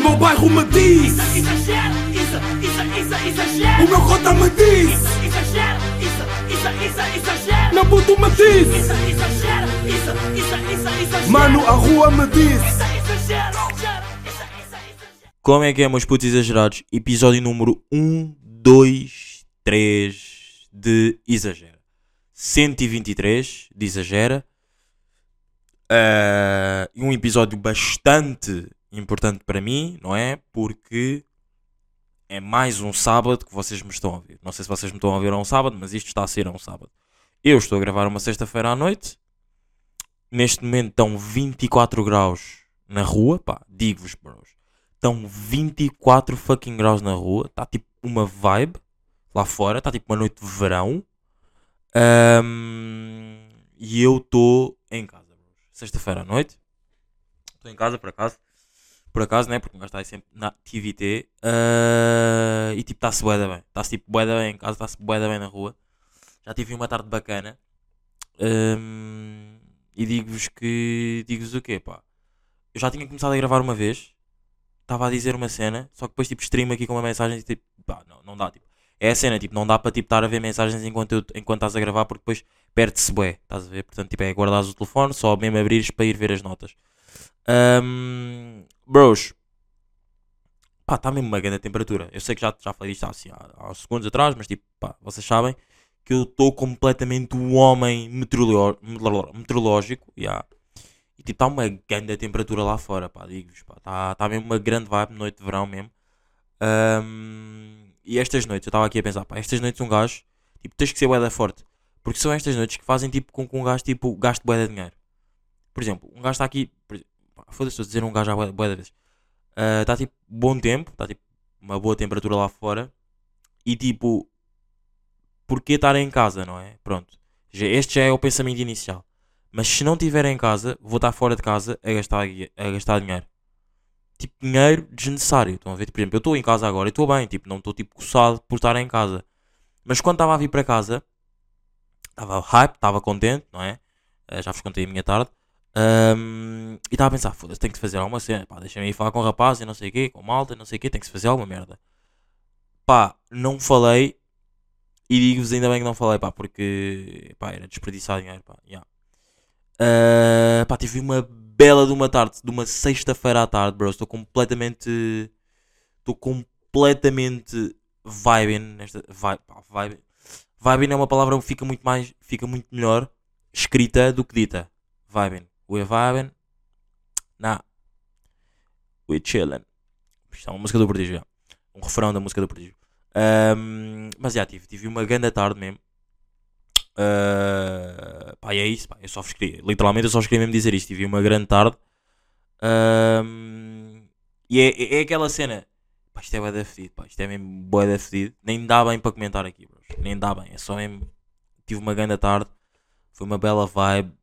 meu bairro me diz Isso, exagero, isso, isso, isso, exagero. O meu cota me diz Isso, exagero, isso, isso, isso, exagero. Meu puto me diz Isso, exagero, isso, isso, isso, exagero. Mano, a rua me diz Isso, exagero. Como é que é, meus putos exagerados? Episódio número 1, 2, 3 de Exagera. 123 de Exagera. E um episódio bastante importante para mim, não é? Porque é mais um sábado que vocês me estão a ouvir. Não sei se vocês me estão a ouvir a um sábado, mas isto está a ser a um sábado. Eu estou a gravar uma sexta-feira à noite. Neste momento estão 24 graus na rua. Pá, digo-vos, bros. Estão 24 fucking graus na rua. Está tipo uma vibe lá fora. Está tipo uma noite de verão. Ahm, e eu estou em casa, bros. Sexta-feira à noite. Estou em casa, por acaso. Por acaso, né? Porque um gajo está aí sempre na TVT. Ah, e tipo, está-se bué da bem. Está-se tipo bué da bem em casa. Está-se bué da bem na rua. Já tive uma tarde bacana. Ahm, e digo-vos que. Digo-vos o quê, pá? Eu já tinha começado a gravar uma vez. Estava a dizer uma cena. Só que depois, tipo, stream aqui com uma mensagem e tipo, pá, não, não dá, tipo. É a cena, tipo, não dá para tipo, estar a ver mensagens enquanto, eu, enquanto estás a gravar porque depois perde-se bué, estás a ver? Portanto, tipo, é guardares o telefone, só mesmo abrires para ir ver as notas. Ahm, bros, pá, está mesmo uma grande temperatura. Eu sei que já, já falei isto assim, há, há segundos atrás, mas tipo, pá, vocês sabem que eu estou completamente um homem meteorológico, yeah. e tipo, está uma grande temperatura lá fora, pá, digo-vos, pá, está tá mesmo uma grande vibe, noite de verão mesmo. Ahm, e estas noites, eu estava aqui a pensar, pá, estas noites um gajo, tipo, tens que ser bué da forte, porque são estas noites que fazem tipo com que um gajo, tipo, gaste bué de dinheiro. Por exemplo, um gajo está aqui, foda-se, estou a dizer um gajo há bué de vezes, está tipo, bom tempo, está tipo, uma boa temperatura lá fora, e tipo, porquê estar em casa, não é? Pronto, este já é o pensamento inicial. Mas se não estiver em casa, vou estar fora de casa a gastar, a gastar dinheiro. Tipo, dinheiro desnecessário. Estão a ver? Por exemplo, eu estou em casa agora e estou bem. Tipo, não estou tipo coçado por estar em casa. Mas quando estava a vir para casa, estava hype, estava contente, não é? Eh, já vos contei a minha tarde. Ahm, e estava a pensar, foda-se, tenho que fazer alguma cena. Pá, deixa-me ir falar com o rapaz e não sei o quê, com malta não sei o quê, tem que fazer alguma merda. Pá, não falei e digo-vos ainda bem que não falei, pá, porque pá, era desperdiçar dinheiro, pá. yeah. Ah, pá, tive uma bela de uma tarde, de uma sexta-feira à tarde, bro. Estou completamente. Estou completamente vibing nesta. Vibe, pá, vibing. Vibing é uma palavra que fica muito mais. Fica muito melhor escrita do que dita. Vibing. We're vibing. Nah. We're chilling. Isto é uma música do Prodígio. Um refrão da música do Prodígio. Ahm, mas já tive, tive uma grande tarde mesmo. Ah, pá, é isso, pá, eu só queria, literalmente eu só queria mesmo dizer isto. Tive uma grande tarde. Ahm, e é, é, é aquela cena, pá, isto é bué da fedido, pá, isto é mesmo bué da fedido. Nem dá bem para comentar aqui, bros. nem dá bem, é só mesmo. Tive uma grande tarde, foi uma bela vibe.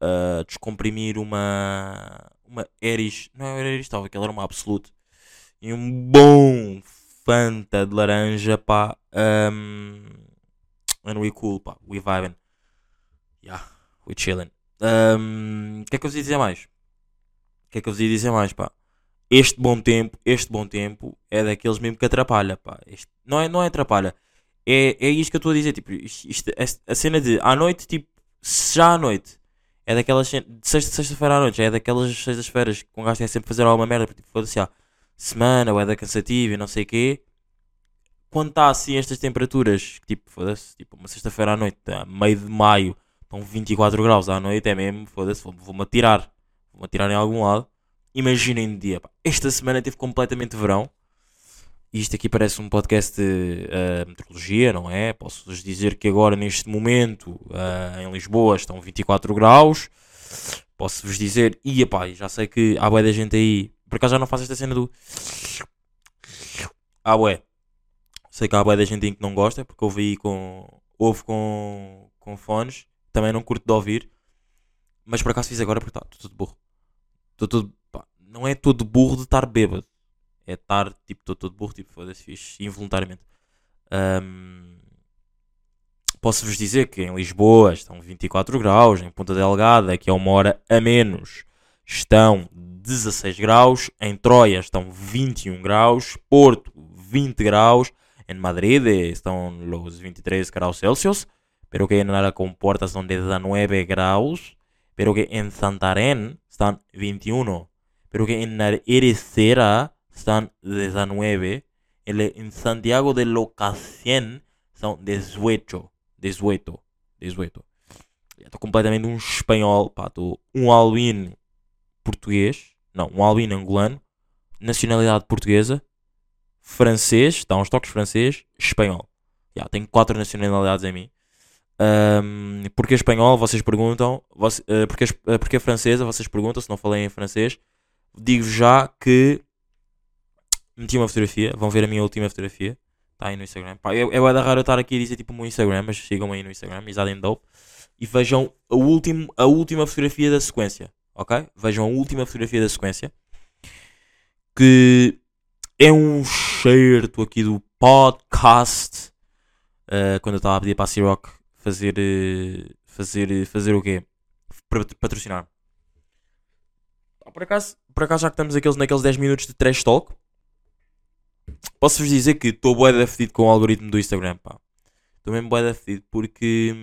Ah, descomprimir uma, uma Eris, não era Eris, estava aquela era uma Absolute. E um bom Fanta de laranja, pá. Um, and we cool, pá. We vibing. Yeah, we chilling. Um, O que é que eu vos ia dizer mais? O que é que eu vos ia dizer mais, pá? Este bom tempo, este bom tempo é daqueles mesmo que atrapalha, pá. Este, não, é, não é atrapalha. É, é isto que eu estou a dizer, tipo, isto, isto- a cena de à noite, tipo, já à noite é daquelas de sexta, sexta-feira à noite, é daquelas sextas-feiras que um gajo tem sempre fazer alguma merda, tipo, foda-se, ah, semana, ou é da cansativa e não sei o quê. Quando está assim estas temperaturas, tipo, foda-se, tipo, uma sexta-feira à noite, a meio de maio, estão 24 graus à noite, é mesmo, foda-se, vou- vou-me atirar. Vou-me atirar em algum lado. Imaginem de dia, pá. Esta semana teve completamente verão. Isto aqui parece um podcast de eh, meteorologia, não é? Posso-vos dizer que agora, neste momento, eh, em Lisboa, estão 24 graus. Posso-vos dizer, e pá, já sei que há bué da gente aí. Por acaso já não faço esta cena do. Ah, bué. Sei que há bué da gente aí que não gosta, porque ouve aí com. Ouve com, com fones. Também não curto de ouvir. Mas por acaso fiz agora porque tá, estou todo burro. Estou pá, não é todo burro de estar bêbado. É estar, tipo, estou todo burro, tipo, foda-se, fiz involuntariamente. Ahm, Posso-vos dizer que em Lisboa estão 24 graus, em Ponta Delgada, que é uma hora a menos, estão 16 graus, em Troia estão 21 graus, Porto 20 graus, em Madrid estão los 23 graus Celsius, pero que en la comporta son 19 graus, pero que en Santarém están 21, pero que en la Ericera están 19, en, Santiago de Locacien são 18, 18, 18. Estou completamente um espanhol, pá, estou um albino português, não, um albino angolano, nacionalidade portuguesa, francês, está uns toques francês, espanhol. Já, tenho quatro nacionalidades em mim. Um, porque espanhol, vocês perguntam, você, uh, porque, uh, porque francesa, vocês perguntam, se não falei em francês, digo já que meti uma fotografia, vão ver a minha última fotografia, está aí no Instagram. Pá, é, é da raro eu estar aqui a dizer tipo o meu Instagram, mas sigam aí no Instagram, Isadem Dope, e vejam a, último, a última fotografia da sequência, ok? Vejam a última fotografia da sequência, que é um certo aqui do podcast, uh, quando eu estava a pedir para a C-Rock fazer, uh, fazer, fazer o quê? Patrocinar. Por acaso, por acaso, já que estamos aqueles, naqueles 10 minutos de trash talk, posso-vos dizer que estou bué da fedido com o algoritmo do Instagram, pá. Estou mesmo bué da fedido porque...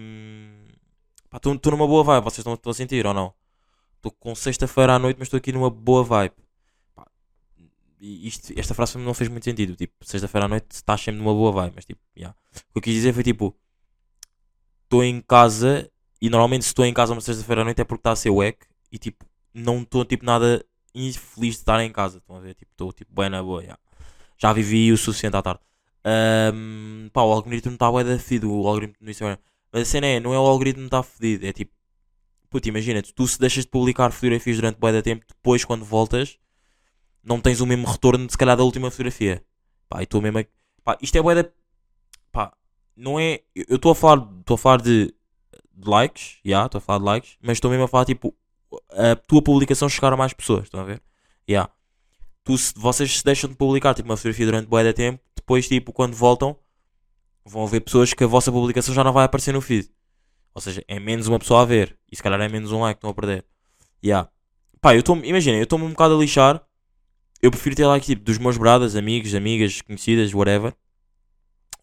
Estou numa boa vibe, vocês estão a sentir ou não? Estou com sexta-feira à noite, mas estou aqui numa boa vibe. Pá, isto, esta frase não fez muito sentido. Tipo, sexta-feira à noite estás sempre numa boa vibe, mas tipo, yeah. o que eu quis dizer foi tipo, estou em casa e normalmente se estou em casa uma sexta-feira à noite é porque está a ser wack e tipo, não estou tipo nada infeliz de estar em casa. Estão a ver? Tipo, estou tipo bem na boa. Yeah. Já vivi o suficiente à tarde. Um, pá, o algoritmo está bem da fedido, o algoritmo no Instagram. Mas a cena é, não é o algoritmo está fedido, é tipo, puto, imagina, tu se deixas de publicar fotografias durante bem da tempo, depois quando voltas, não tens o mesmo retorno se calhar da última fotografia. Pá, e estou mesmo a... Pá, isto é bué da... Pá, não é... Eu estou a falar, estou a falar de, de likes, já, yeah, estou a falar de likes, mas estou mesmo a falar, tipo, a tua publicação chegar a mais pessoas, estão a ver? Já. Yeah. Tu, vocês se deixam de publicar, tipo, uma fotografia durante bué da tempo, depois, tipo, quando voltam, vão haver pessoas que a vossa publicação já não vai aparecer no feed. Ou seja, é menos uma pessoa a ver. E se calhar é menos um like que estão a perder. Yeah. Pá, eu estou imagina, eu estou-me um bocado a lixar. Eu prefiro ter like tipo dos meus bradas, amigos, amigas, conhecidas, whatever,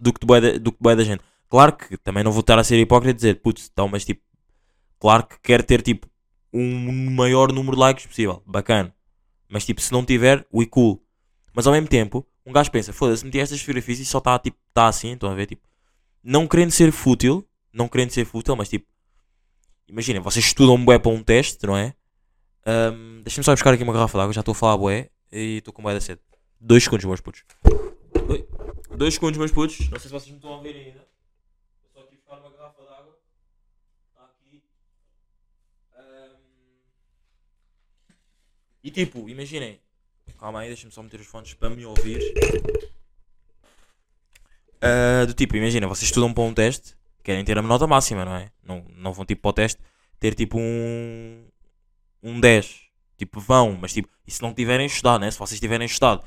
do que bué da, do que bué da gente. Claro que também não vou estar a ser hipócrita e dizer, putz, então, mas tipo, claro que quero ter tipo um maior número de likes possível. Bacana. Mas tipo, se não tiver, we cool. Mas ao mesmo tempo, um gajo pensa, foda-se, meti estas fotografias e só está tipo, tá assim, estão a ver, tipo, não querendo ser fútil, não querendo ser fútil, mas tipo, imaginem, vocês estudam bué para um teste, não é? Um, Deixa-me só buscar aqui uma garrafa d'água, já estou a falar bué e estou com bué da sede. Dois segundos, meus putos. Oi. Dois segundos, meus putos. Não sei se vocês me estão a ouvir ainda. Vou só aqui buscar uma garrafa d'água. Está aqui. Um... E tipo, imaginem. Calma aí, deixa-me só meter os fones para me ouvir. Uh, do tipo, imagina, vocês estudam para um teste, querem ter a nota máxima, não é? Não, não vão tipo para o teste ter tipo um, um 10. Tipo, vão, mas tipo, e se não tiverem estudado, né? Se vocês tiverem estudado,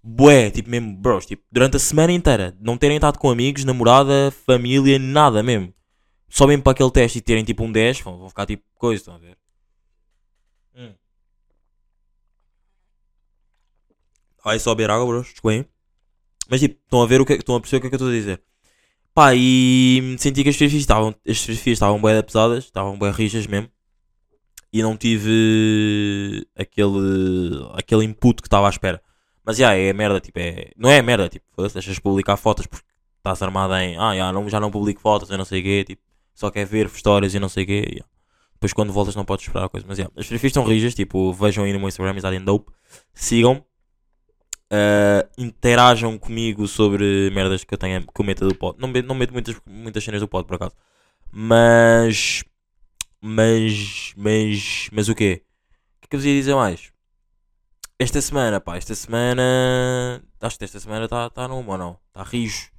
bué, tipo mesmo, bros, tipo, durante a semana inteira, não terem estado com amigos, namorada, família, nada mesmo. Só mesmo para aquele teste e terem tipo um 10, vão, vão ficar tipo coisa, estão a ver? Hum. Vai só beber água, bros, desculpem. Mas tipo, estão a ver o que estão a perceber o que é que eu estou a dizer. Pá, e senti que as fotografias estavam, as fotografias estavam bem pesadas, estavam bem rijas mesmo. E não tive aquele, aquele input que estava à espera. Mas já, é merda, tipo, é. Não é merda, tipo, deixas de publicar fotos porque estás armada em. Ah, já não, já não publico fotos, eu não sei o quê, tipo, só quer ver histórias e não sei o quê. Yeah. Depois quando voltas não podes esperar a coisa. Mas yeah, as fotografias estão rijas, tipo, vejam aí no meu Instagram, Dope, sigam Uh, interajam comigo sobre merdas que eu tenho que eu meto do pod. Não, não meto muitas, muitas cenas do pod por acaso. Mas. Mas. Mas. Mas o quê? O que é que eu vos ia dizer mais? Esta semana, pá, esta semana. Acho que esta semana está tá numa ou não? Está rijo.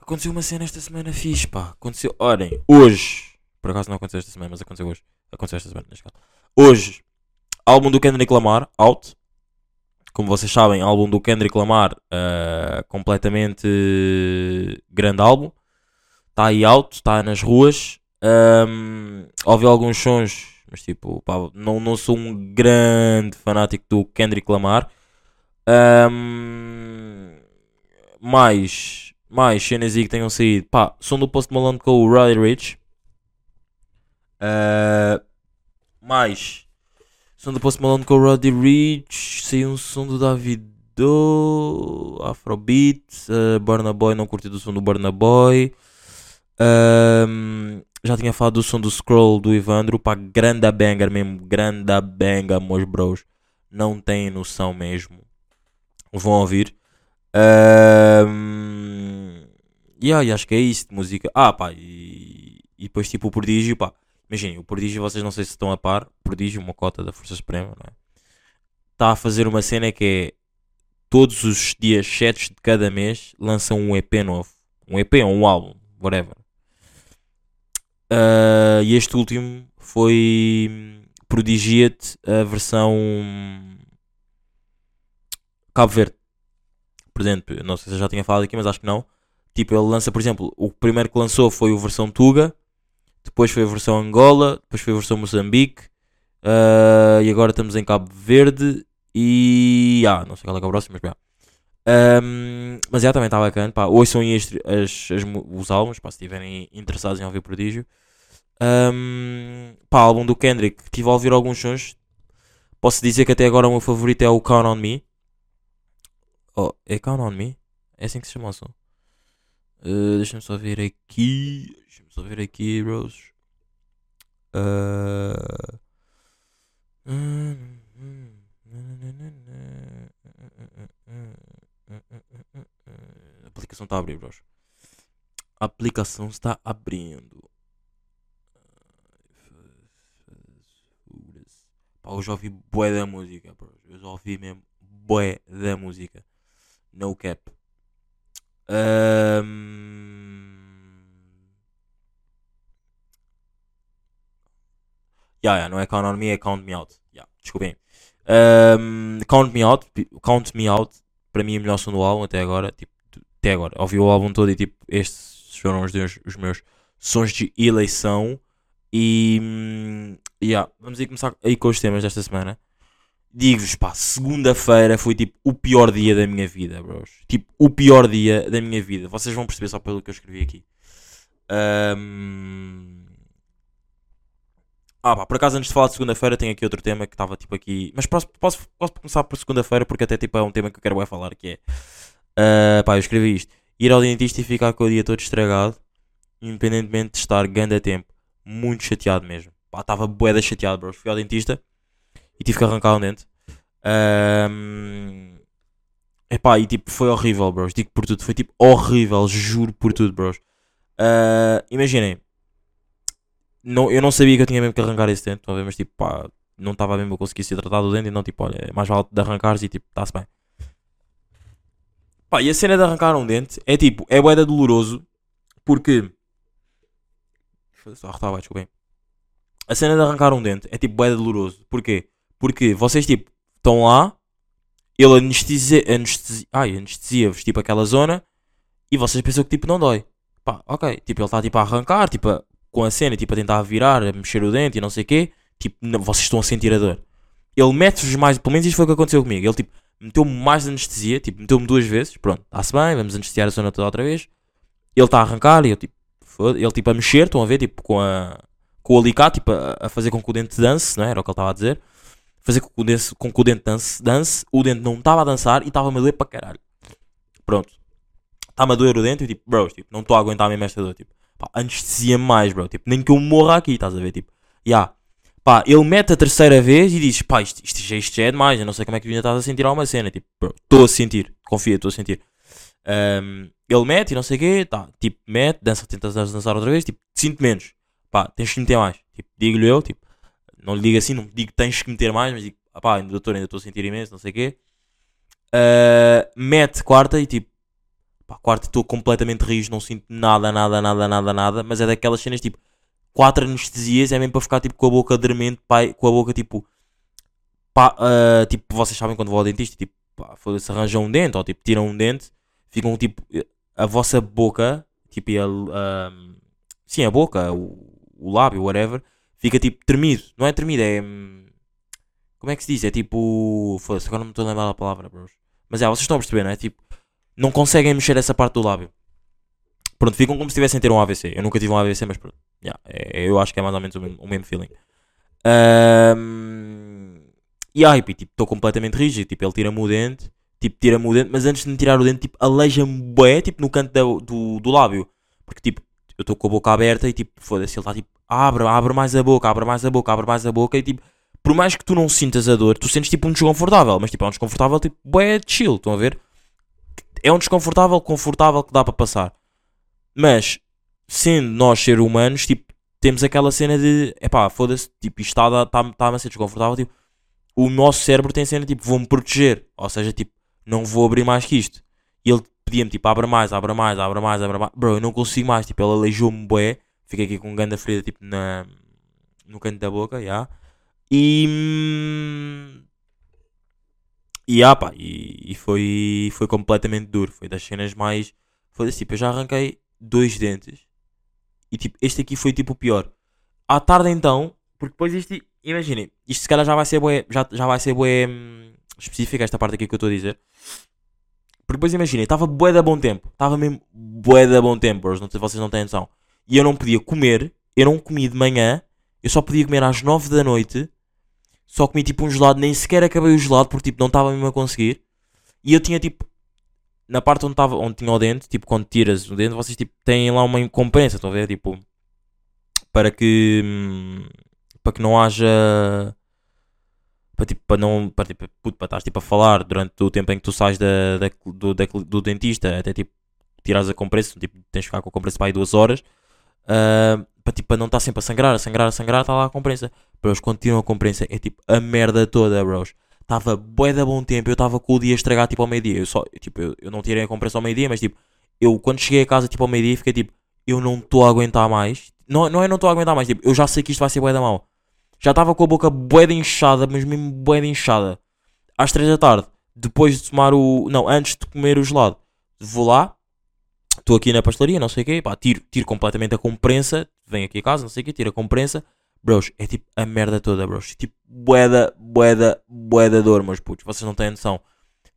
Aconteceu uma cena esta semana fixe, pá. Aconteceu. Olhem, hoje. Por acaso não aconteceu esta semana, mas aconteceu hoje. Aconteceu esta semana, neste caso. Hoje, álbum do Kendrick Lamar, out como vocês sabem, álbum do Kendrick Lamar, uh, completamente grande álbum. Está aí alto, está nas ruas. Um, ouvi alguns sons, mas tipo, pá, não, não sou um grande fanático do Kendrick Lamar. Ahm, mais, mais cenas aí que tenham saído. Pá, som do Post Malone com o Roddy Rich. Ah, mais, do Post Malone com o Roddy Rich. Saiu um som do Davido, Afrobeat. Uh, Burna Boy, não curti do som do Burna Boy. Ahm, já tinha falado do som do Scroll do Ivandro. Pá, grande banger mesmo. Grande banger, meus bros. Não têm noção mesmo. Vão ouvir. Ahm, yeah, e acho que é isso de música. Ah, pá, e, e depois tipo o Prodígio, pá. Imaginem, o Prodígio, vocês não sei se estão a par. Prodígio, uma cota da Força Suprema, não é? Está a fazer uma cena que é todos os dias 7 de cada mês lançam um EP novo. Um EP ou um álbum, whatever. Ah, e este último foi Prodigia-te a versão Cabo Verde. Por exemplo, não sei se eu já tinha falado aqui, mas acho que não. Tipo, ele lança, por exemplo, o primeiro que lançou foi a versão Tuga, depois foi a versão Angola, depois foi a versão Moçambique, ah, e agora estamos em Cabo Verde. E. Ah, não sei qual é que é o próximo, mas. Ahm, mas já também está bacana. Pá, ouçam aí as, as, as os álbuns, pá, se estiverem interessados em ouvir Prodígio. Ahm, pá, álbum do Kendrick, estive a ouvir alguns sons. Posso dizer que até agora o meu favorito é o Count on Me. Oh, é Count on Me? É assim que se chama o som. Uh, Deixa-me só ver aqui. Deixa-me só ver aqui, Rose. Uh... A aplicação está a abrir, bros. A aplicação está abrindo. Pá, eu já ouvi bué da música, bros. Eu já ouvi mesmo bué da música. No cap. Ahm, Yeah, yeah, não é Count Me, é Count Me Out. Yeah, desculpem. Ahm, count Me Out, Count Me Out, para mim é o melhor som do álbum até agora. Tipo, até agora. Ouvi o álbum todo e tipo, estes foram os, meus- os meus sons de eleição. E hum, yeah, vamos aí começar aí com os temas desta semana. Digo-vos, pá, segunda-feira foi tipo o pior dia da minha vida, bros. Tipo, o pior dia da minha vida. Vocês vão perceber só pelo que eu escrevi aqui. Ahm, Ah, pá, por acaso antes de falar de segunda-feira tenho aqui outro tema que estava tipo aqui. Mas posso, posso, posso começar por segunda-feira porque até tipo é um tema que eu quero bué falar que é. ah, pá, eu escrevi isto. Ir ao dentista e ficar com o dia todo estragado, independentemente de estar grande a tempo. Muito chateado mesmo. Pá, estava bué chateado, bros. Fui ao dentista e tive que arrancar um dente. Ahm, Epá, e tipo, foi horrível, bros. Digo por tudo, foi tipo horrível, juro por tudo, bros. Ah, Imaginem, não, eu não sabia que eu tinha mesmo que arrancar esse dente, ver? Mas tipo, pá, não estava mesmo a conseguir ser tratado do dente, então tipo, olha, é mais vale de arrancares e tipo, está-se bem. Pá, e a cena de arrancar um dente é tipo, é boeda doloroso, porque. Só abaixo, desculpem. A cena de arrancar um dente é tipo boeda doloroso, porquê? Porque vocês tipo, estão lá, ele anestesia, anestesia, ai, anestesia-vos tipo aquela zona e vocês pensam que tipo não dói. Pá, ok, tipo, ele está tipo a arrancar, tipo, a- com a cena, tipo, a tentar virar, a mexer o dente e não sei o quê, tipo, não- vocês estão a sentir a dor. Ele mete-vos mais, pelo menos isto foi o que aconteceu comigo. Ele tipo, meteu-me mais anestesia, tipo, meteu-me duas vezes, pronto, está-se bem, vamos anestesiar a zona toda outra vez. Ele está a arrancar e eu tipo, ele tipo a mexer, estão a ver, tipo, com a com o alicate, tipo, a, a fazer com que o dente dance, não é? Era o que ele estava a dizer. Fazer com que o dente, com que o dente dance, dance, o dente não estava a dançar e estava a doer para caralho. Pronto. Está-me a doer o dente e tipo, bro, tipo, não estou a aguentar mesmo esta dor, tipo, pá, anestesia mais, bro, tipo, nem que eu morra aqui, estás a ver, tipo, ya. Pá, ele mete a terceira vez e diz, pá, isto, isto, já- isto já é demais, eu não sei como é que tu ainda estás a sentir alguma cena, tipo, bro, estou a sentir, confia, estou a sentir. Ahm, ele mete e não sei o quê, tá, tipo, mete, dança, tenta dançar outra vez, tipo, sinto menos, pá, tens que meter mais, tipo, digo-lhe eu, tipo, não lhe digo assim, não digo tens que meter mais, mas digo, ah pá, doutor, ainda estou a sentir imenso, não sei o quê. Ah, mete quarta e tipo, pá, quarta estou completamente rijo, não sinto nada, nada, nada, nada, nada, mas é daquelas cenas tipo, quatro anestesias é mesmo para ficar tipo com a boca dormente, pá, com a boca tipo, pá, ah, tipo, vocês sabem quando vou ao dentista, tipo, pá, foda-se, arranjam um dente, ou tipo, tiram um dente, ficam tipo, a vossa boca, tipo, a, ah, sim, a boca, o, o lábio, whatever, fica tipo tremido. Não é tremido, é. hum, Como é que se diz? É tipo. Foda-se, agora não me estou a lembrar a palavra, bros. Mas é, vocês estão a perceber, não é? Tipo, não conseguem mexer essa parte do lábio. Pronto, ficam como se tivessem a ter um AVC. Eu nunca tive um AVC, mas pronto. Yeah, é- eu acho que é mais ou menos o mesmo, o mesmo feeling. Ahm, e ai, tipo, estou completamente rígido. Tipo, ele tira-me o dente. Tipo, tira-me o dente, mas antes de me tirar o dente, tipo, aleija-me bué, tipo, no canto da- do, do lábio. Porque, tipo, eu estou com a boca aberta e, tipo, foda-se, ele está, tipo, abre, abre mais a boca, abre mais a boca, abre mais a boca. E, tipo, por mais que tu não sintas a dor, tu sentes, tipo, um desconfortável. Mas, tipo, é um desconfortável, tipo, bué chill, estão a ver? É um desconfortável, confortável que dá para passar. Mas, sendo nós ser humanos, tipo, temos aquela cena de, epá, foda-se, tipo, isto está-me está a ser desconfortável, tipo, o nosso cérebro tem cena, tipo, vou-me proteger. Ou seja, tipo, não vou abrir mais que isto. E ele pedia-me, tipo, abre mais, abre mais, abre mais, abre mais. Bro, eu não consigo mais, tipo, ele aleijou-me bué. Fiquei aqui com um ganda ferida, tipo, na, no canto da boca, já. E... hum, E, ah, pá, e, e foi, foi completamente duro. Foi das cenas mais... Foi tipo, eu já arranquei dois dentes. E, tipo, este aqui foi, tipo, o pior. À tarde, então, porque depois isto... Imaginem, isto se calhar já vai ser bué... Já, já vai ser bué... hum, específica esta parte aqui que eu estou a dizer. Porque depois imaginem, estava bué da bom tempo. Estava mesmo bué da bom tempo. Não sei se vocês não têm noção. E eu não podia comer. Eu não comi de manhã. Eu só podia comer às 9 da noite. Só comi tipo um gelado. Nem sequer acabei o gelado porque tipo não estava mesmo a conseguir. E eu tinha tipo... Na parte onde, tava, onde tinha o dente, tipo quando tiras o dente, vocês tipo têm lá uma compensa, estão a ver? Tipo... Para que... hum, Para que não haja para, tipo, para não para, tipo, para estás tipo, a falar durante o tempo em que tu sais da, da- do, da- do dentista até tipo tirares a compressa, tipo, tens de ficar com a compressa para aí duas horas ah, para, tipo, para não estar sempre a sangrar, a sangrar, a sangrar, está lá a compressa. Bros, quando tiram a compressa é tipo a merda toda, bros. Estava bué da bom tempo, eu estava com o dia estragado tipo ao meio-dia. Eu só, tipo, eu, eu não tirei a compressa ao meio-dia, mas tipo, eu quando cheguei a casa tipo ao meio-dia fiquei tipo, eu não estou a aguentar mais. Não, não é não estou a aguentar mais, tipo, eu já sei que isto vai ser bué da mal. Já estava com a boca bué de inchada, mas mesmo bué de inchada. Às 3 da tarde, depois de tomar o. Não, antes de comer o gelado, vou lá, estou aqui na pastelaria, não sei o quê, pá, tiro, tiro completamente a comprensa, venho aqui a casa, não sei o quê, tiro a comprensa. Bros, é tipo a merda toda, bros. Tipo, boeda, boeda, boeda dor, meus putos. Vocês não têm noção.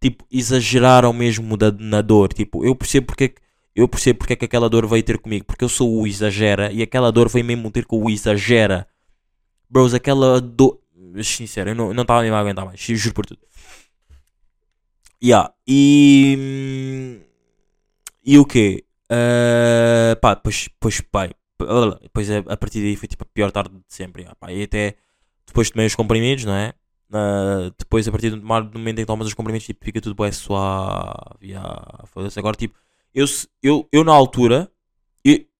Tipo, exageraram mesmo da, na dor. Tipo, eu percebo porque é. Eu percebo porque é que aquela dor veio ter comigo. Porque eu sou o exagera. E aquela dor veio mesmo ter com o exagera. Bros, aquela dor. Sincero, eu não não estava mesmo a aguentar mais. Juro por tudo. Yeah. E. E o quê? Ah, pá, depois, depois, pai. Depois a, a partir daí foi tipo a pior tarde de sempre. yeah, pá, e até depois tomei os comprimidos, não é? Ah, depois a partir do, do momento em que tomas os comprimidos, tipo, fica tudo bem suave. yeah, foda-se. Agora, tipo, eu, eu, eu na altura,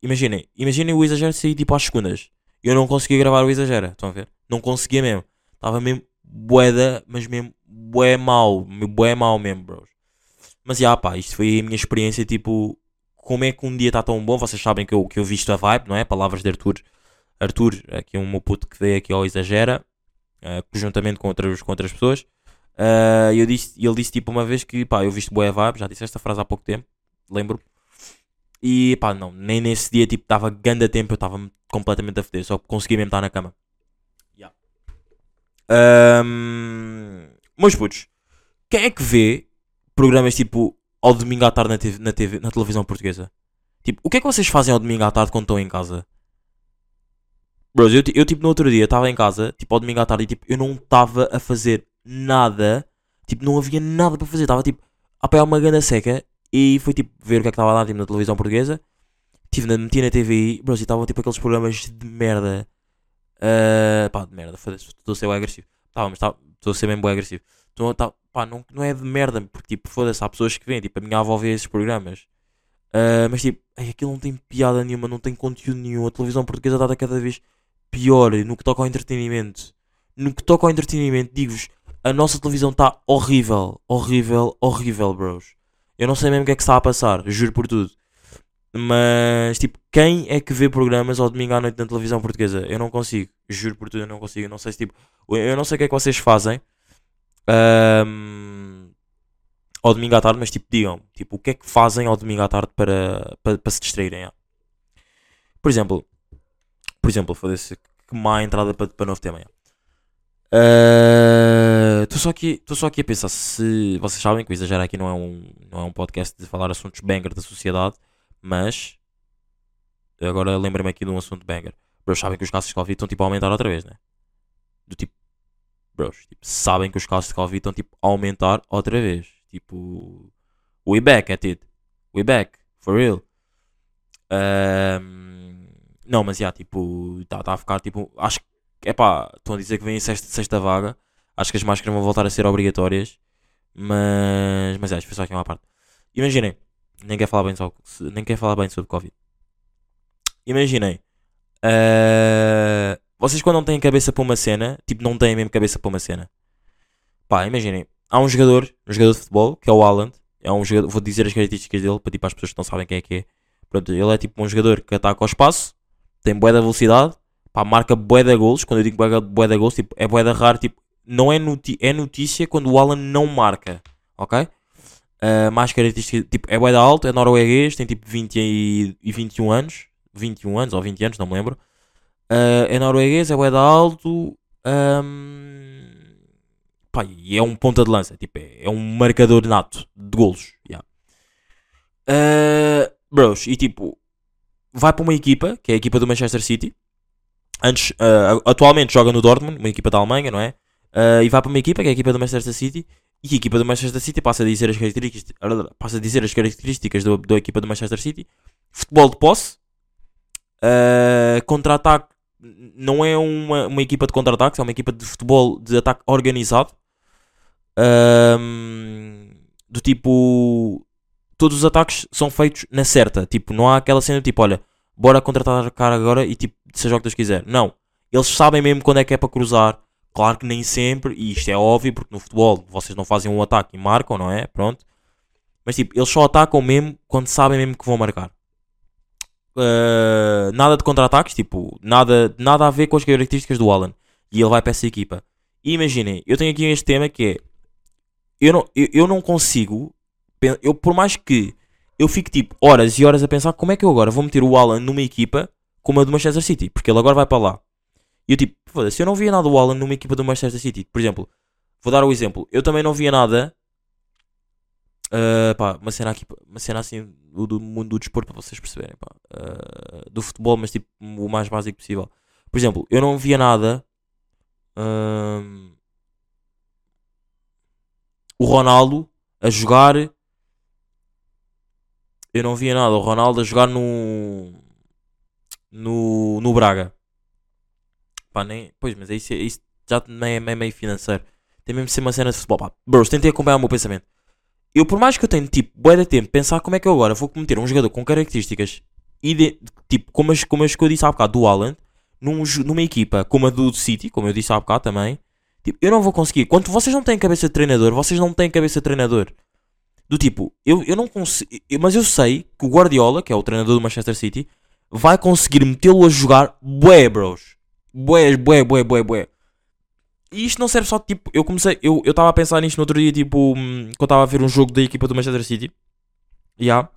imaginem, imaginem o exagero sair tipo às segundas. Eu não conseguia gravar o exagero, estão a ver? Não conseguia mesmo. Estava mesmo boeda, mas mesmo bué mal, bué mal mesmo, bros. Mas já, pá, isto foi a minha experiência, tipo, como é que um dia está tão bom? Vocês sabem que eu, que eu visto a vibe, não é? Palavras de Arthur. Arthur, aqui um meu puto que veio aqui ao Exagera, eh, juntamente com outras, com outras pessoas. Eh, eu disse, ele disse tipo uma vez que, pá, eu visto boa vibe, já disse esta frase há pouco tempo, lembro. E, pá, não, nem nesse dia, tipo, estava ganda tempo, eu estava completamente a foder, só conseguia mesmo estar na cama. Yeah. Ahm, meus putos, quem é que vê programas tipo ao domingo à tarde na, TV, na, TV, na televisão portuguesa? Tipo, o que é que vocês fazem ao domingo à tarde quando estão em casa? Bros, eu, eu tipo no outro dia estava em casa, tipo ao domingo à tarde, e tipo, eu não estava a fazer nada, tipo, não havia nada para fazer, estava tipo a apanhar uma ganda seca e foi tipo ver o que é que estava lá tipo, na televisão portuguesa. Tive na, meti na TVI, e estavam tipo aqueles programas de merda. Ah, pá, de merda, foda-se, estou a ser bem agressivo. Tava, mas estou a ser bem bem agressivo. Tá, pá, não, não é de merda, porque tipo, foda-se, há pessoas que vêm, tipo, a minha avó vê esses programas. Ah, mas tipo, aquilo não tem piada nenhuma, não tem conteúdo nenhum. A televisão portuguesa está cada vez pior no que toca ao entretenimento. No que toca ao entretenimento, digo-vos, a nossa televisão está horrível, horrível, horrível, bros. Eu não sei mesmo o que é que está a passar, juro por tudo. Mas, tipo, quem é que vê programas ao domingo à noite na televisão portuguesa? Eu não consigo, juro por tudo, eu não consigo. Eu não sei se, tipo, eu não sei o que é que vocês fazem ahm, ao domingo à tarde, mas, tipo, digam, tipo, o que é que fazem ao domingo à tarde para, para, para se distraírem? ah? Por exemplo, por exemplo, foda-se, que má entrada para, para novo tema. Ah, Estou só, aqui- só aqui a pensar se vocês sabem que o Exagero aqui não é, um, não é um podcast de falar assuntos banger da sociedade, mas agora lembrei-me aqui de um assunto banger. Bros, sabem que os casos de Covid estão tipo a aumentar outra vez, né? Do tipo, bros, tipo, sabem que os casos de Covid estão tipo a aumentar outra vez. Tipo, we back at it. We back, for real. Ahm, não, mas já, tipo, está tá a ficar tipo. Acho que, é pá, estão a dizer que vem sexta, sexta vaga. Acho que as máscaras vão voltar a ser obrigatórias. Mas, mas é, isto foi só aqui uma parte. Imaginem, nem quer falar bem, só, nem quer falar bem sobre Covid. Imaginem, ah, vocês quando não têm cabeça para uma cena, tipo, não têm mesmo cabeça para uma cena. Pá, imaginem, há um jogador, um jogador de futebol, que é o Haaland. É um jogador, vou dizer as características dele para tipo, as pessoas que não sabem quem é que é. Pronto, ele é tipo um jogador que ataca ao espaço, tem bué da velocidade, pá, marca bué da gols. Quando eu digo bué da- gols, tipo, é bué da raro, tipo, não é, noti é notícia quando o Alan não marca, ok? Ah, mais características, tipo, é bué da alto, é norueguês, tem tipo 20 e, e 21 anos, 21 anos ou 20 anos, não me lembro. Ah, é norueguês, é bué da alto, ahm, pá, e é um ponta de lança, tipo, é, é um marcador nato de golos, yeah. Ah, bros, e tipo, vai para uma equipa, que é a equipa do Manchester City. Antes, ah, atualmente joga no Dortmund, uma equipa da Alemanha, não é? Ah, e vai para uma equipa, que é a equipa do Manchester City. E a equipa do Manchester City passa a dizer as características, passa a dizer as características do- da equipa do Manchester City. Futebol de posse. ah, contra-ataque. Não é uma, uma equipa de contra-ataques, é uma equipa de futebol de ataque organizado. Ahm, do tipo todos os ataques são feitos na certa. Tipo, não há aquela cena tipo, olha, bora cara agora e tipo, seja o que Deus quiser. Não. Eles sabem mesmo quando é que é para cruzar. Claro que nem sempre, e isto é óbvio, porque no futebol vocês não fazem um ataque e marcam, não é? Pronto. Mas tipo, eles só atacam mesmo quando sabem mesmo que vão marcar. Uh, nada de contra-ataques, tipo, nada, nada a ver com as características do Alan. E ele vai para essa equipa. E imaginem, eu tenho aqui este tema que é. Eu não, eu, eu não consigo eu por mais que eu fique tipo horas e horas a pensar como é que eu agora vou meter o Alan numa equipa como a do Manchester City, porque ele agora vai para lá. E eu tipo, foda-se, eu não via nada do Alan numa equipa do Manchester City. Por exemplo, vou dar o exemplo, eu também não via nada. ah, pá, uma cena aqui, uma cena assim do, do mundo do desporto para vocês perceberem, pá, ah, do futebol, mas tipo o mais básico possível. Por exemplo, eu não via nada. ahm, o Ronaldo a jogar eu não via nada. O Ronaldo a jogar no. No, no Braga. Pá, nem. Pois, mas é isso, isso já também é meio, meio financeiro. Tem mesmo de ser uma cena de futebol. Pá, bros, tentei acompanhar o meu pensamento. Eu, por mais que eu tenha tipo, bué de tempo, pensar como é que eu agora vou meter um jogador com características tipo, como as, como as que eu disse há bocado do Haaland, num, numa equipa como a do City, como eu disse há bocado também, tipo, eu não vou conseguir. Quando vocês não têm cabeça de treinador, vocês não têm cabeça de treinador. Do tipo, eu, eu não consigo. Mas eu sei que o Guardiola, que é o treinador do Manchester City, vai conseguir metê-lo a jogar bué, bros. Bué, bué, bué, bué, bué. E isto não serve só tipo. Eu comecei. Eu estava a pensar nisto no outro dia, tipo. hum, Quando estava a ver um jogo da equipa do Manchester City. Ya.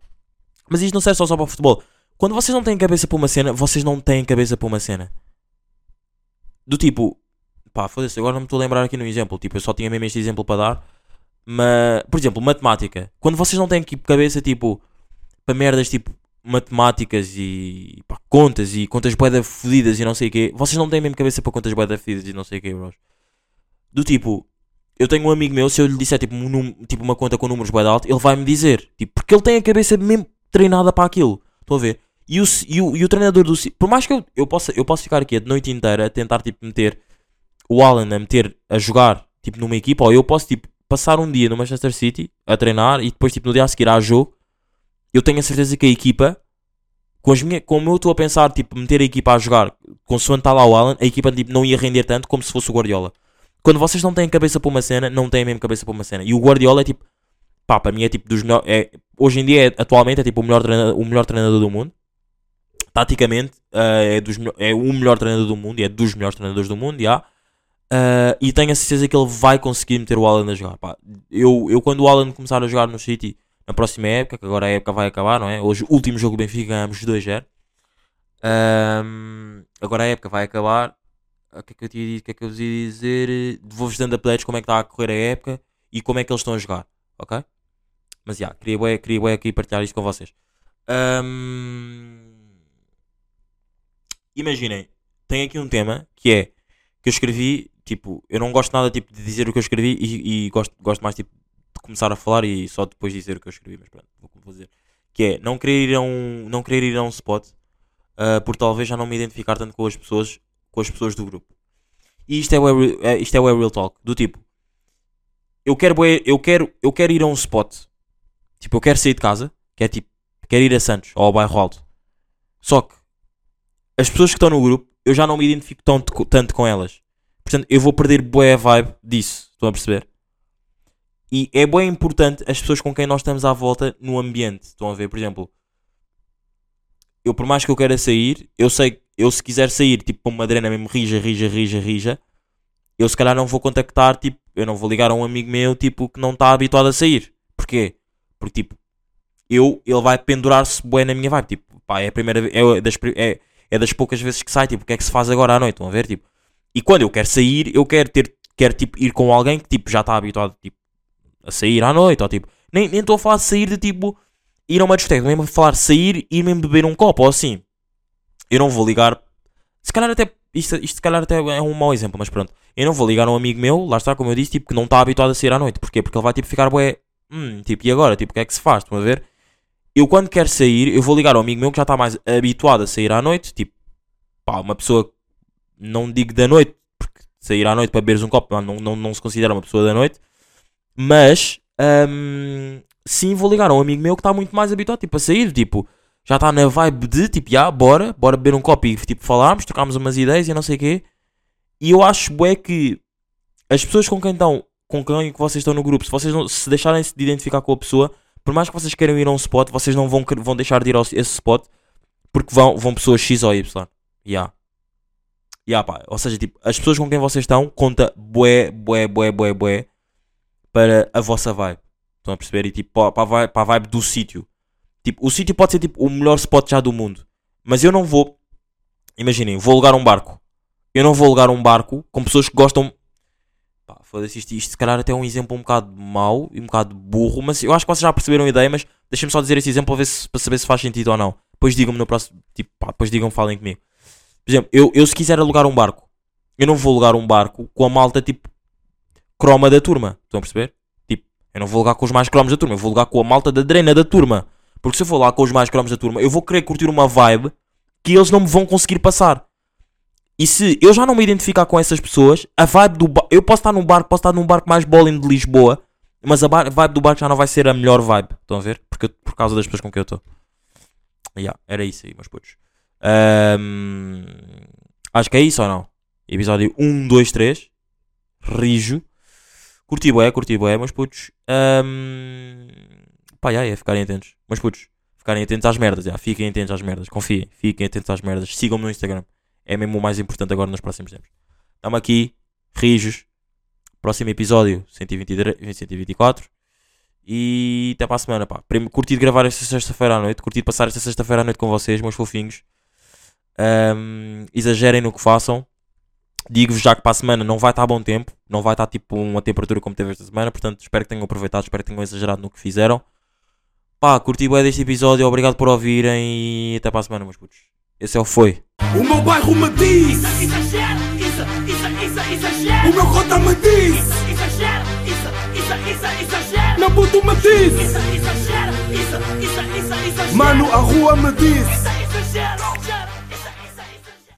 Mas isto não serve só, só para futebol. Quando vocês não têm cabeça para uma cena, vocês não têm cabeça para uma cena. Do tipo. Pá, foda-se, agora não me estou a lembrar aqui no exemplo. Tipo, eu só tinha mesmo este exemplo para dar. Mas, por exemplo, matemática. Quando vocês não têm aqui cabeça, tipo, para merdas tipo matemáticas e pá, contas e contas boeda fodidas e não sei o quê, vocês não têm mesmo cabeça para contas boeda fodidas e não sei o quê, bros. Do tipo, eu tenho um amigo meu, se eu lhe disser tipo, um num- tipo uma conta com números boeda alto, ele vai me dizer, tipo, porque ele tem a cabeça mesmo treinada para aquilo. Estão a ver? E o, e o, e o treinador do por mais que eu, eu, possa, eu possa ficar aqui a noite inteira a tentar tipo meter o Alan a meter a jogar tipo numa equipa, ou eu posso tipo passar um dia no Manchester City a treinar e depois tipo no dia a seguir a jogo, eu tenho a certeza que a equipa, com as minha, como eu estou a pensar tipo meter a equipa a jogar, consoante está lá o Alan, a equipa tipo, não ia render tanto como se fosse o Guardiola. Quando vocês não têm cabeça para uma cena, não têm mesmo cabeça para uma cena. E o Guardiola é tipo, pá, para mim é tipo dos melhores, é, hoje em dia é, atualmente é tipo o melhor, treinador, o melhor treinador do mundo. Taticamente eh, é, dos, é o melhor treinador do mundo e é dos melhores treinadores do mundo. Uh, e tenho a certeza que ele vai conseguir meter o Alan a jogar. Pá, eu, eu, quando o Alan começar a jogar no City na próxima época, que agora a época vai acabar, não é? Hoje, o último jogo do Benfica, ganhamos 2-0. Um, agora a época vai acabar. O que é que eu tinha dito? O que é que eu vos ia dizer? Vou-vos dando updates como é que está a correr a época e como é que eles estão a jogar, ok? Mas já, queria, bué- queria aqui partilhar isto com vocês. Ahm, Imaginem, tem aqui um tema que é que eu escrevi, tipo, eu não gosto nada tipo, de dizer o que eu escrevi e, e gosto, gosto mais tipo, começar a falar e só depois dizer o que eu escrevi, mas pronto, vou vou dizer. Que é não querer ir a um, não querer ir a um spot ah, por talvez já não me identificar tanto com as pessoas, com as pessoas do grupo. E isto é o é, isto é o real talk, do tipo, eu quero, eu quero, eu quero ir a um spot, tipo, eu quero sair de casa, que é tipo, quero ir a Santos ou ao bairro Alto. Só que as pessoas que estão no grupo, eu já não me identifico tanto, tanto com elas. Portanto, eu vou perder bué a vibe disso. Estão a perceber? E é bem importante as pessoas com quem nós estamos à volta no ambiente. Estão a ver? Por exemplo, eu por mais que eu queira sair, eu sei, eu se quiser sair, tipo, para uma drena mesmo rija, rija, rija, rija, eu se calhar não vou contactar, tipo, eu não vou ligar a um amigo meu, tipo, que não está habituado a sair. Porquê? Porque, tipo, eu, ele vai pendurar-se bué na minha vibe. Tipo, pá, é a primeira é das, é, é das poucas vezes que sai, tipo, o que é que se faz agora à noite? Estão a ver? Tipo, e quando eu quero sair, eu quero ter, quero, tipo, ir com alguém que, tipo, já está habituado, tipo, a sair à noite, ou tipo, nem nem estou a falar de sair de, tipo, ir a uma discoteca, mesmo a falar de sair e ir mesmo beber um copo, ou assim. Eu não vou ligar, se calhar até, isto, isto se calhar até é um mau exemplo, mas pronto. Eu não vou ligar a um amigo meu, lá está, como eu disse, tipo, que não está habituado a sair à noite. Porquê? Porque ele vai, tipo, ficar, bué, hum, tipo, e agora? Tipo, o que é que se faz? Estão a ver? Eu, quando quero sair, eu vou ligar ao amigo meu que já está mais habituado a sair à noite, tipo, pá, uma pessoa, não digo da noite, porque sair à noite para beberes um copo não, não, não se considera uma pessoa da noite, mas, hum, sim, vou ligar a um amigo meu que está muito mais habituado, tipo, a sair, tipo, já está na vibe de, tipo, já, bora, bora beber um copo e, tipo, falarmos, trocarmos umas ideias e não sei o quê. E eu acho, bué, que as pessoas com quem estão, com quem que vocês estão no grupo, se vocês não, se deixarem de identificar com a pessoa, por mais que vocês queiram ir a um spot, vocês não vão, vão deixar de ir a esse spot porque vão, vão pessoas X ou Y. Yeah. Yeah, pá. Ou seja, tipo, as pessoas com quem vocês estão conta bué, bué, bué, bué, bué para a vossa vibe. Estão a perceber? E tipo, para a vibe, para a vibe do sítio. Tipo, o sítio pode ser tipo o melhor spot já do mundo. Mas eu não vou. Imaginem, vou alugar um barco. Eu não vou alugar um barco com pessoas que gostam. Pá, foda-se isto, isto se calhar até é um exemplo um bocado mau e um bocado burro, mas eu acho que vocês já perceberam a ideia, mas deixem-me só dizer esse exemplo para, se, para saber se faz sentido ou não. Depois digam-me no próximo. Tipo, pá, depois digam falem comigo. Por exemplo, eu, eu se quiser alugar um barco, eu não vou alugar um barco com a malta tipo croma da turma. Estão a perceber? Tipo, eu não vou alugar com os mais cromos da turma, eu vou alugar com a malta da drena da turma. Porque se eu for lá com os mais cromos da turma, eu vou querer curtir uma vibe que eles não me vão conseguir passar. E se eu já não me identificar com essas pessoas, a vibe do barco. Eu posso estar num barco, posso estar num barco mais bowling de Lisboa, mas a bar- vibe do barco já não vai ser a melhor vibe. Estão a ver? Porque, por causa das pessoas com quem eu estou. Yeah, era isso aí, meus putos. Ahm, acho que é isso ou não? Episódio 1, 2, 3. Rijo. Curti bué, curti bué, meus putos. Ahm, pá, yeah, é ficarem atentos. Meus putos, ficarem atentos às merdas. Yeah, fiquem atentos às merdas. Confiem, fiquem atentos às merdas. Sigam-me no Instagram. É mesmo o mais importante agora nos próximos tempos. Estamos aqui, rijos. Próximo episódio, 123, 124. E até para a semana, pá. Curti de gravar esta sexta-feira à noite. Curti de passar esta sexta-feira à noite com vocês, meus fofinhos. Ahm, exagerem no que façam. Digo-vos já que para a semana não vai estar bom tempo. Não vai estar tipo uma temperatura como teve esta semana. Portanto, espero que tenham aproveitado. Espero que tenham exagerado no que fizeram. Pá, curti bem deste episódio. Obrigado por ouvirem. E até para a semana, meus putos. Esse é o Foi. O meu bairro me diz, isso, isso, isso, exagera. o meu cota me diz, isso, isso, isso, exagera. meu puto me diz, Isso, exagera, isso, isso, exagera. mano, a rua me diz. Isso,